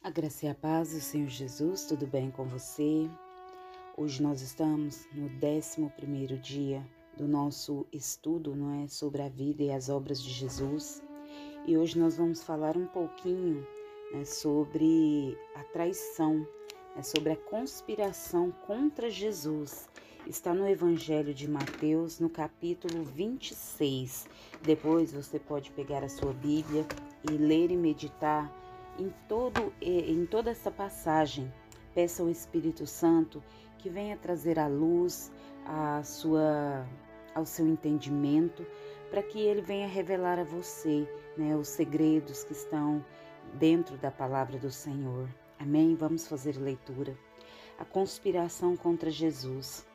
A graça e a paz do Senhor Jesus, tudo bem com você? Hoje nós estamos no 11 dia do nosso estudo não é, sobre a vida e as obras de Jesus. E hoje nós vamos falar um pouquinho né, sobre a traição, né, sobre a conspiração contra Jesus. Está no Evangelho de Mateus, no capítulo 26. Depois você pode pegar a sua Bíblia e ler e meditar em, todo, em toda essa passagem. Peça ao Espírito Santo que venha trazer a luz sua, ao seu entendimento, para que ele venha revelar a você né, os segredos que estão dentro da palavra do Senhor. Amém? Vamos fazer leitura. A conspiração contra Jesus.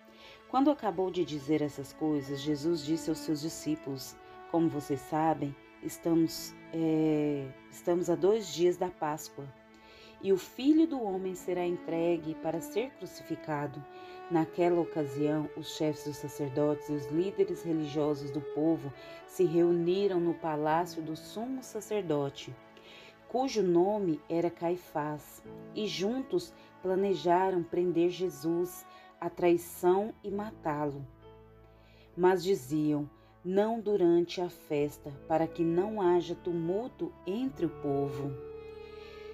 Quando acabou de dizer essas coisas, Jesus disse aos seus discípulos: Como vocês sabem, estamos, é, estamos a dois dias da Páscoa. E o filho do homem será entregue para ser crucificado. Naquela ocasião, os chefes dos sacerdotes e os líderes religiosos do povo se reuniram no palácio do sumo sacerdote, cujo nome era Caifás, e juntos planejaram prender Jesus, a traição e matá-lo. Mas diziam: não durante a festa, para que não haja tumulto entre o povo.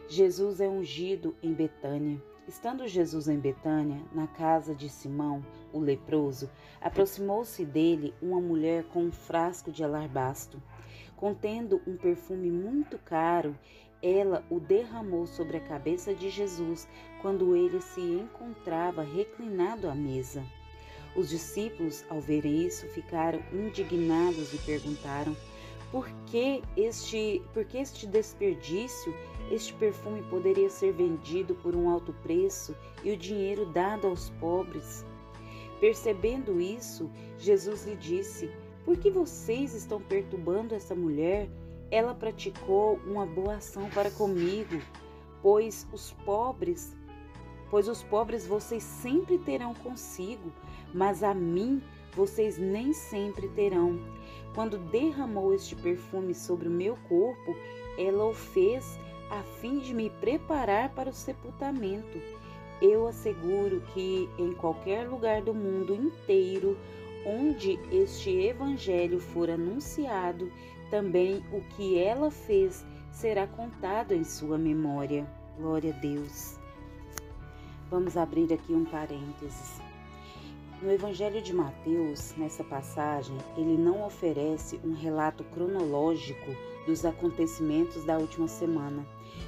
Jesus é ungido em Betânia. Estando Jesus em Betânia, na casa de Simão, o leproso, aproximou-se dele uma mulher com um frasco de alarbastro. Contendo um perfume muito caro, ela o derramou sobre a cabeça de Jesus quando ele se encontrava reclinado à mesa. Os discípulos, ao verem isso, ficaram indignados e perguntaram: por que este, por que este desperdício? Este perfume poderia ser vendido por um alto preço e o dinheiro dado aos pobres. Percebendo isso, Jesus lhe disse: Por que vocês estão perturbando essa mulher? Ela praticou uma boa ação para comigo, pois os pobres pois os pobres vocês sempre terão consigo, mas a mim vocês nem sempre terão. Quando derramou este perfume sobre o meu corpo, ela o fez a fim de me preparar para o sepultamento. Eu asseguro que em qualquer lugar do mundo inteiro onde este evangelho for anunciado, também o que ela fez será contado em sua memória. Glória a Deus. Vamos abrir aqui um parênteses. No Evangelho de Mateus, nessa passagem, ele não oferece um relato cronológico dos acontecimentos da última semana.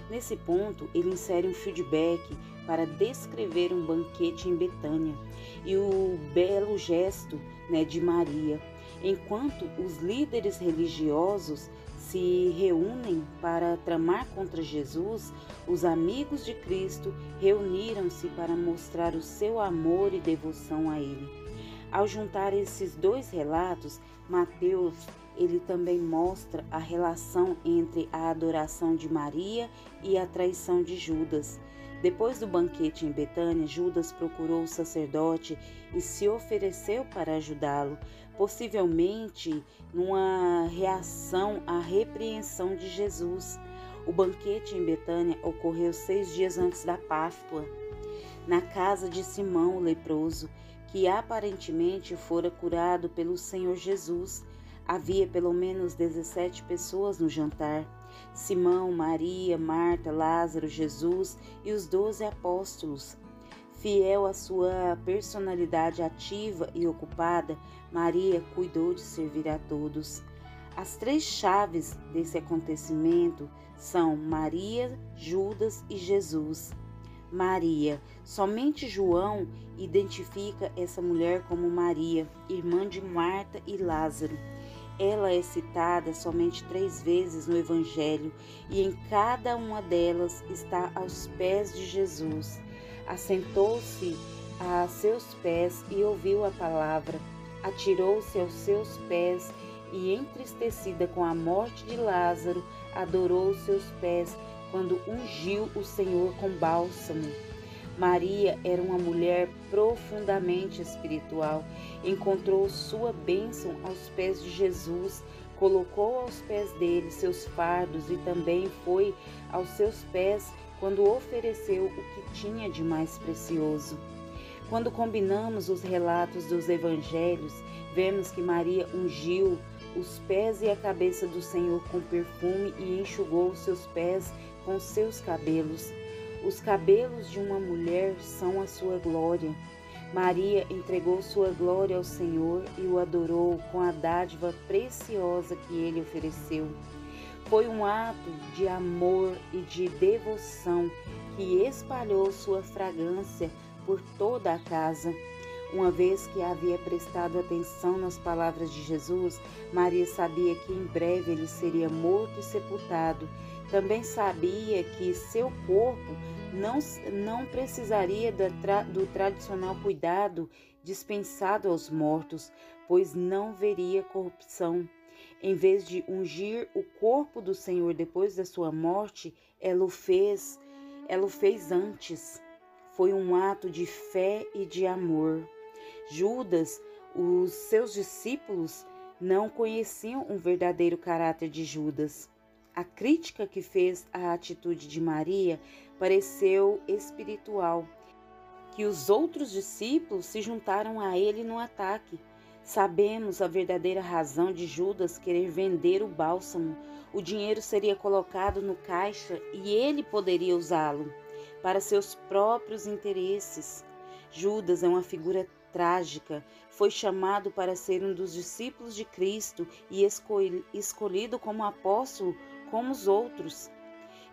Nesse ponto, ele insere um feedback para descrever um banquete em Betânia e o belo gesto né, de Maria, enquanto os líderes religiosos se reúnem para tramar contra Jesus, os amigos de Cristo reuniram-se para mostrar o seu amor e devoção a ele. Ao juntar esses dois relatos, Mateus ele também mostra a relação entre a adoração de Maria e a traição de Judas. Depois do banquete em Betânia, Judas procurou o sacerdote e se ofereceu para ajudá-lo, possivelmente numa reação à repreensão de Jesus. O banquete em Betânia ocorreu seis dias antes da Páscoa, na casa de Simão o leproso, que aparentemente fora curado pelo Senhor Jesus. Havia pelo menos 17 pessoas no jantar. Simão, Maria, Marta, Lázaro, Jesus e os doze apóstolos. Fiel à sua personalidade ativa e ocupada, Maria cuidou de servir a todos. As três chaves desse acontecimento são Maria, Judas e Jesus. Maria, somente João identifica essa mulher como Maria, irmã de Marta e Lázaro. Ela é citada somente três vezes no Evangelho e em cada uma delas está aos pés de Jesus. Assentou-se a seus pés e ouviu a palavra. Atirou-se aos seus pés e, entristecida com a morte de Lázaro, adorou os seus pés quando ungiu o Senhor com bálsamo. Maria era uma mulher profundamente espiritual. Encontrou sua bênção aos pés de Jesus, colocou aos pés dele seus fardos e também foi aos seus pés quando ofereceu o que tinha de mais precioso. Quando combinamos os relatos dos evangelhos, vemos que Maria ungiu os pés e a cabeça do Senhor com perfume e enxugou seus pés com seus cabelos. Os cabelos de uma mulher são a sua glória. Maria entregou sua glória ao Senhor e o adorou com a dádiva preciosa que ele ofereceu. Foi um ato de amor e de devoção que espalhou sua fragrância por toda a casa. Uma vez que havia prestado atenção nas palavras de Jesus, Maria sabia que em breve ele seria morto e sepultado. Também sabia que seu corpo não, não precisaria do, tra, do tradicional cuidado dispensado aos mortos, pois não veria corrupção. Em vez de ungir o corpo do Senhor depois da sua morte, ela o fez, ela o fez antes foi um ato de fé e de amor. Judas, os seus discípulos, não conheciam um verdadeiro caráter de Judas. A crítica que fez à atitude de Maria pareceu espiritual, que os outros discípulos se juntaram a ele no ataque. Sabemos a verdadeira razão de Judas querer vender o bálsamo. O dinheiro seria colocado no caixa e ele poderia usá-lo para seus próprios interesses. Judas é uma figura trágica. Foi chamado para ser um dos discípulos de Cristo e escolhido como apóstolo como os outros.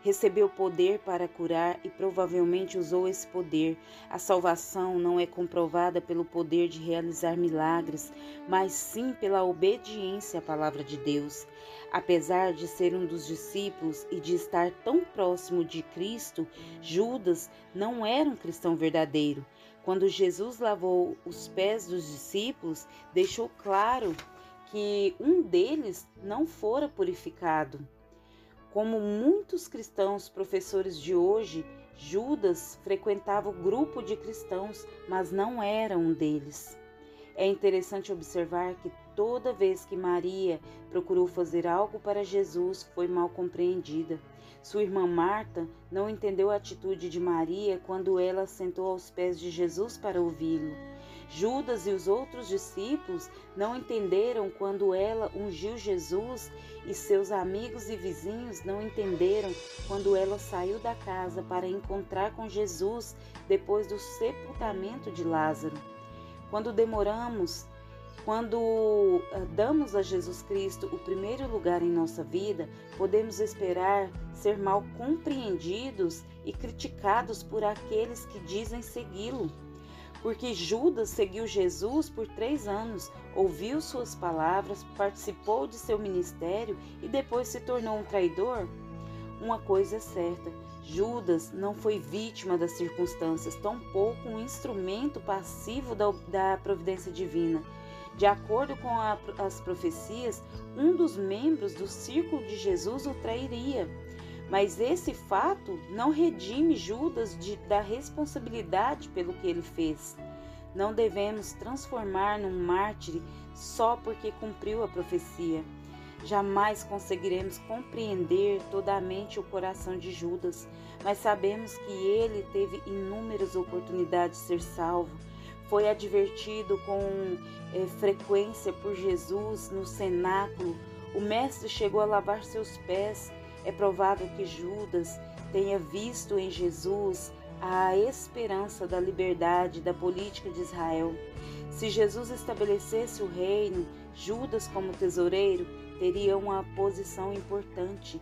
Recebeu poder para curar e provavelmente usou esse poder. A salvação não é comprovada pelo poder de realizar milagres, mas sim pela obediência à palavra de Deus. Apesar de ser um dos discípulos e de estar tão próximo de Cristo, Judas não era um cristão verdadeiro. Quando Jesus lavou os pés dos discípulos, deixou claro que um deles não fora purificado. Como muitos cristãos professores de hoje, Judas frequentava o grupo de cristãos, mas não era um deles. É interessante observar que toda vez que Maria procurou fazer algo para Jesus, foi mal compreendida. Sua irmã Marta não entendeu a atitude de Maria quando ela sentou aos pés de Jesus para ouvi-lo. Judas e os outros discípulos não entenderam quando ela ungiu Jesus e seus amigos e vizinhos não entenderam quando ela saiu da casa para encontrar com Jesus depois do sepultamento de Lázaro. Quando demoramos, quando eh, damos a Jesus Cristo o primeiro lugar em nossa vida, podemos esperar ser mal compreendidos e criticados por aqueles que dizem segui-lo. Porque Judas seguiu Jesus por três anos, ouviu suas palavras, participou de seu ministério e depois se tornou um traidor? Uma coisa é certa: Judas não foi vítima das circunstâncias, tampouco um instrumento passivo da, da providência divina. De acordo com a, as profecias, um dos membros do círculo de Jesus o trairia. Mas esse fato não redime Judas de, da responsabilidade pelo que ele fez. Não devemos transformar num mártir só porque cumpriu a profecia. Jamais conseguiremos compreender totalmente o coração de Judas, mas sabemos que ele teve inúmeras oportunidades de ser salvo. Foi advertido com é, frequência por Jesus no cenáculo. O Mestre chegou a lavar seus pés é provável que Judas tenha visto em Jesus a esperança da liberdade da política de Israel. Se Jesus estabelecesse o reino, Judas, como tesoureiro, teria uma posição importante.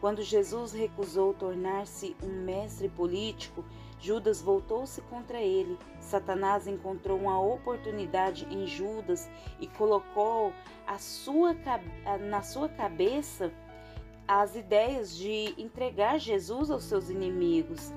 Quando Jesus recusou tornar-se um mestre político, Judas voltou-se contra ele. Satanás encontrou uma oportunidade em Judas e colocou sua, na sua cabeça as ideias de entregar Jesus aos seus inimigos.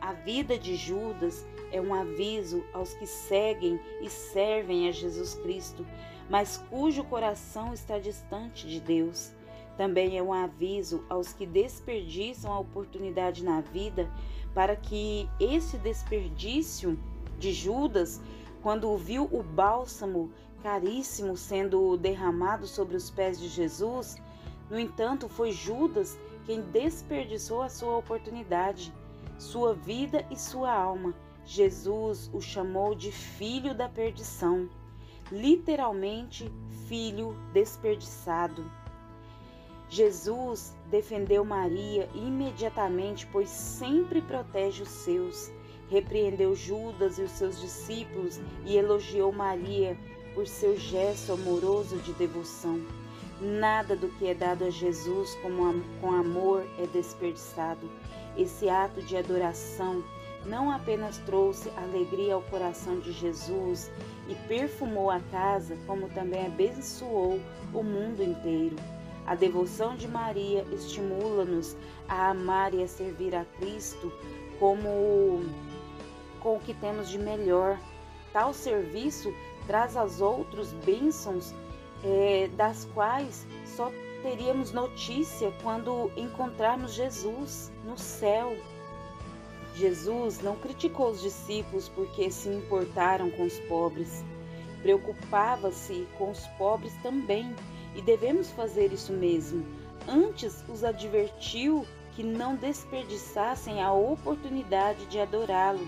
A vida de Judas é um aviso aos que seguem e servem a Jesus Cristo, mas cujo coração está distante de Deus. Também é um aviso aos que desperdiçam a oportunidade na vida para que esse desperdício de Judas, quando viu o bálsamo caríssimo sendo derramado sobre os pés de Jesus, no entanto, foi Judas quem desperdiçou a sua oportunidade. sua vida e sua alma. Jesus o chamou de filho da perdição, literalmente filho desperdiçado. Jesus defendeu Maria imediatamente, pois sempre protege os seus. Repreendeu Judas e os seus discípulos e elogiou Maria por seu gesto amoroso de devoção. Nada do que é dado a Jesus com amor é desperdiçado. Esse ato de adoração não apenas trouxe alegria ao coração de Jesus e perfumou a casa, como também abençoou o mundo inteiro. A devoção de Maria estimula-nos a amar e a servir a Cristo como com o que temos de melhor. Tal serviço traz as outros bênçãos é, das quais só teríamos notícia quando encontrarmos Jesus no céu. Jesus não criticou os discípulos porque se importaram com os pobres. Preocupava-se com os pobres também e devemos fazer isso mesmo. Antes os advertiu que não desperdiçassem a oportunidade de adorá-lo.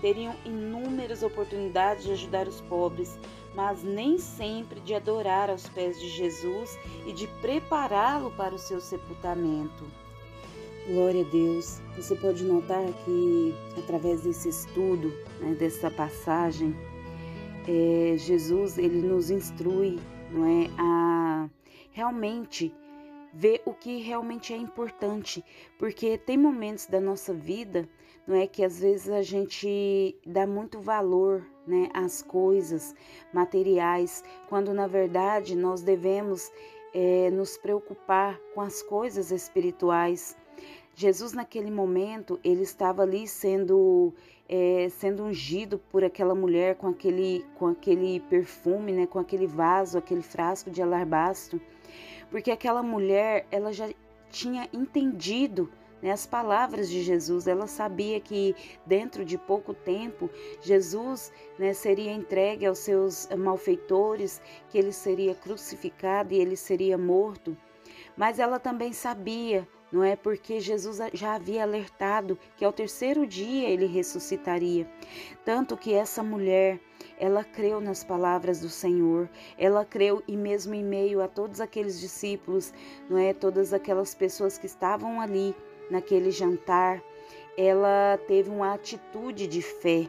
Teriam inúmeras oportunidades de ajudar os pobres, mas nem sempre de adorar aos pés de Jesus e de prepará-lo para o seu sepultamento. Glória a Deus. Você pode notar que através desse estudo, né, dessa passagem, é, Jesus ele nos instrui, não é, a realmente ver o que realmente é importante, porque tem momentos da nossa vida, não é que às vezes a gente dá muito valor, né, às coisas materiais, quando na verdade nós devemos é, nos preocupar com as coisas espirituais. Jesus naquele momento ele estava ali sendo é, sendo ungido por aquela mulher com aquele com aquele perfume, né, com aquele vaso, aquele frasco de alabastro porque aquela mulher ela já tinha entendido as palavras de Jesus. Ela sabia que dentro de pouco tempo Jesus né, seria entregue aos seus malfeitores, que ele seria crucificado e ele seria morto. Mas ela também sabia não é porque Jesus já havia alertado que ao terceiro dia ele ressuscitaria. Tanto que essa mulher, ela creu nas palavras do Senhor, ela creu e mesmo em meio a todos aqueles discípulos, não é, todas aquelas pessoas que estavam ali naquele jantar, ela teve uma atitude de fé,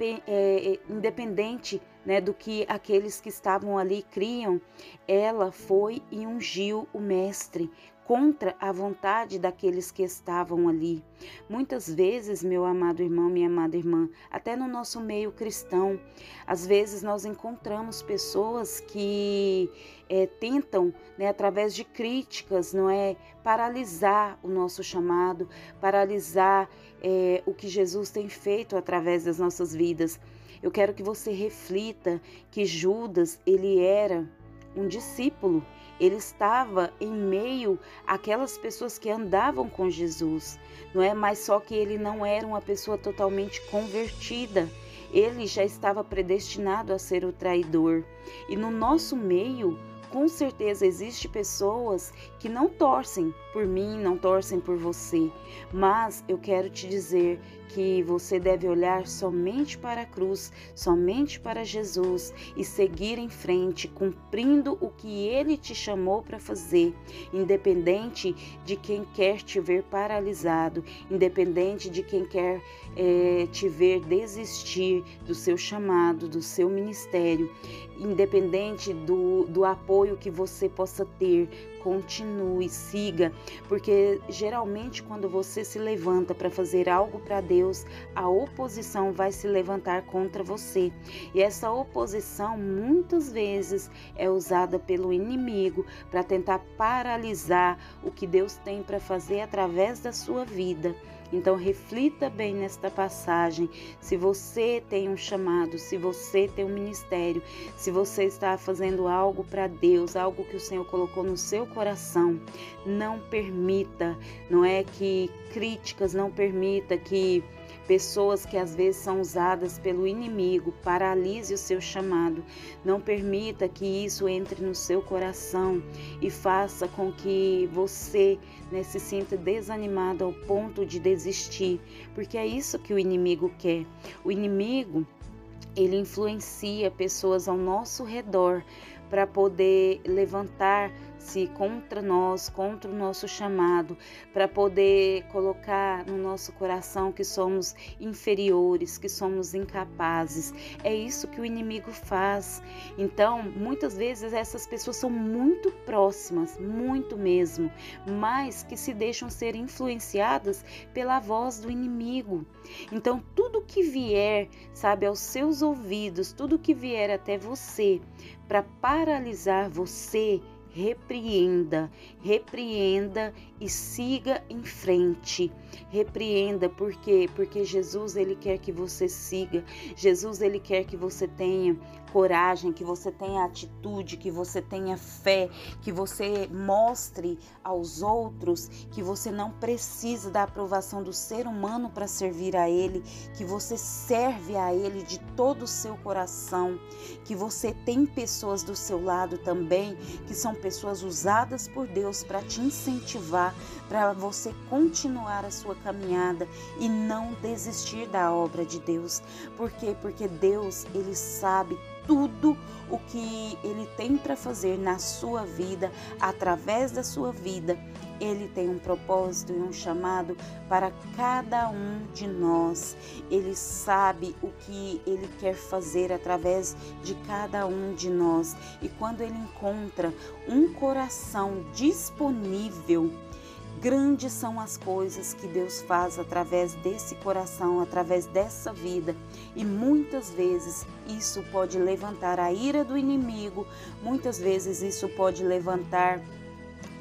é, é, independente né, do que aqueles que estavam ali criam, ela foi e ungiu o Mestre contra a vontade daqueles que estavam ali. Muitas vezes, meu amado irmão, minha amada irmã, até no nosso meio cristão, às vezes nós encontramos pessoas que é, tentam, né, através de críticas, não é, paralisar o nosso chamado, paralisar é, o que Jesus tem feito através das nossas vidas. Eu quero que você reflita que Judas ele era um discípulo ele estava em meio àquelas pessoas que andavam com Jesus, não é? Mas só que ele não era uma pessoa totalmente convertida. Ele já estava predestinado a ser o traidor. E no nosso meio, com certeza existe pessoas que não torcem por mim, não torcem por você, mas eu quero te dizer que você deve olhar somente para a cruz, somente para Jesus e seguir em frente, cumprindo o que ele te chamou para fazer, independente de quem quer te ver paralisado, independente de quem quer é, te ver desistir do seu chamado, do seu ministério, independente do, do apoio que você possa ter continue, siga, porque geralmente quando você se levanta para fazer algo para Deus, a oposição vai se levantar contra você. E essa oposição muitas vezes é usada pelo inimigo para tentar paralisar o que Deus tem para fazer através da sua vida. Então reflita bem nesta passagem. Se você tem um chamado, se você tem um ministério, se você está fazendo algo para Deus, algo que o Senhor colocou no seu coração, não permita, não é que críticas, não permita que pessoas que às vezes são usadas pelo inimigo, paralise o seu chamado. Não permita que isso entre no seu coração e faça com que você né, se sinta desanimado ao ponto de desistir, porque é isso que o inimigo quer. O inimigo ele influencia pessoas ao nosso redor para poder levantar se contra nós, contra o nosso chamado, para poder colocar no nosso coração que somos inferiores, que somos incapazes. É isso que o inimigo faz. Então, muitas vezes essas pessoas são muito próximas, muito mesmo, mas que se deixam ser influenciadas pela voz do inimigo. Então, tudo que vier, sabe, aos seus ouvidos, tudo que vier até você para paralisar você, repreenda, repreenda e siga em frente. Repreenda porque porque Jesus ele quer que você siga. Jesus ele quer que você tenha coragem, que você tenha atitude, que você tenha fé, que você mostre aos outros que você não precisa da aprovação do ser humano para servir a ele, que você serve a ele de todo o seu coração, que você tem pessoas do seu lado também que são pessoas usadas por Deus para te incentivar, para você continuar a sua caminhada e não desistir da obra de Deus. Por quê? Porque Deus, ele sabe tudo o que ele tem para fazer na sua vida, através da sua vida. Ele tem um propósito e um chamado para cada um de nós. Ele sabe o que ele quer fazer através de cada um de nós. E quando ele encontra um coração disponível, Grandes são as coisas que Deus faz através desse coração, através dessa vida, e muitas vezes isso pode levantar a ira do inimigo, muitas vezes isso pode levantar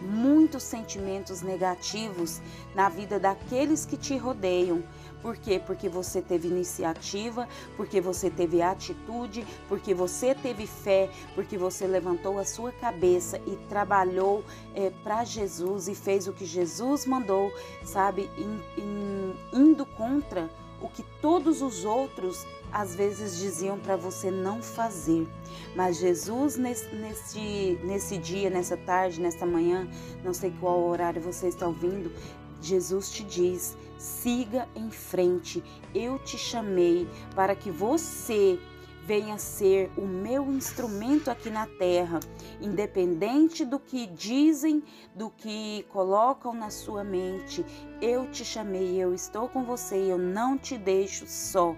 muitos sentimentos negativos na vida daqueles que te rodeiam. Por quê? Porque você teve iniciativa, porque você teve atitude, porque você teve fé, porque você levantou a sua cabeça e trabalhou é, para Jesus e fez o que Jesus mandou, sabe? In, in, indo contra o que todos os outros às vezes diziam para você não fazer. Mas Jesus, nesse, nesse, nesse dia, nessa tarde, nessa manhã, não sei qual horário você está ouvindo, Jesus te diz: siga em frente, eu te chamei para que você venha ser o meu instrumento aqui na terra, independente do que dizem, do que colocam na sua mente. Eu te chamei, eu estou com você eu não te deixo só.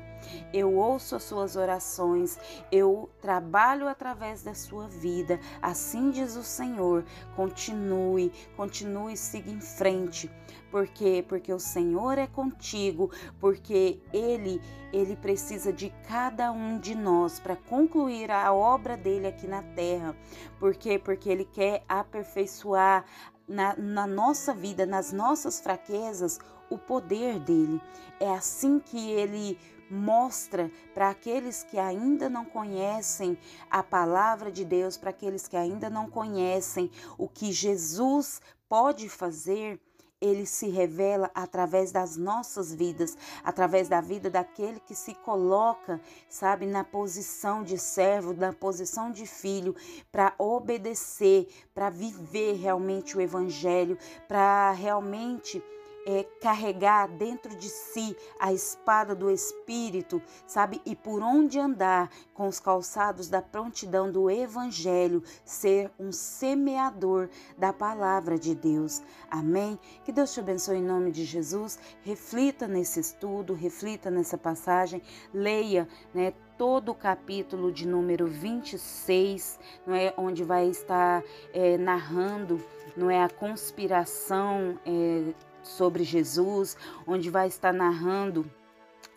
Eu ouço as suas orações, eu trabalho através da sua vida. Assim diz o Senhor. Continue, continue, siga em frente. Por quê? Porque o Senhor é contigo, porque ele ele precisa de cada um de nós para concluir a obra dele aqui na terra. Por quê? Porque ele quer aperfeiçoar na, na nossa vida, nas nossas fraquezas, o poder dele. É assim que ele mostra para aqueles que ainda não conhecem a palavra de Deus, para aqueles que ainda não conhecem o que Jesus pode fazer, ele se revela através das nossas vidas, através da vida daquele que se coloca, sabe, na posição de servo, na posição de filho, para obedecer, para viver realmente o evangelho, para realmente é, carregar dentro de si a espada do Espírito, sabe? E por onde andar com os calçados da prontidão do Evangelho, ser um semeador da palavra de Deus. Amém? Que Deus te abençoe em nome de Jesus. Reflita nesse estudo, reflita nessa passagem, leia, né? todo o capítulo de número 26, não é, onde vai estar é, narrando, não é a conspiração é, sobre Jesus, onde vai estar narrando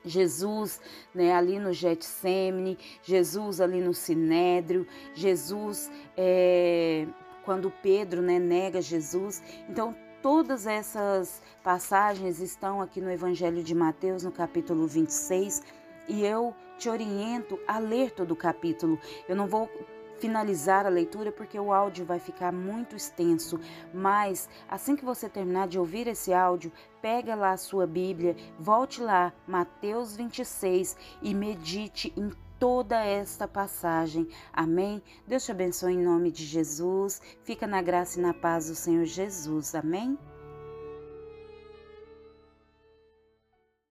Jesus, né, ali no Getsemane, Jesus ali no Sinédrio, Jesus é, quando Pedro, né, nega Jesus. Então todas essas passagens estão aqui no Evangelho de Mateus, no capítulo 26, e eu te oriento a ler todo o capítulo. Eu não vou finalizar a leitura porque o áudio vai ficar muito extenso, mas assim que você terminar de ouvir esse áudio, pega lá a sua Bíblia, volte lá, Mateus 26 e medite em toda esta passagem. Amém? Deus te abençoe em nome de Jesus. Fica na graça e na paz do Senhor Jesus. Amém?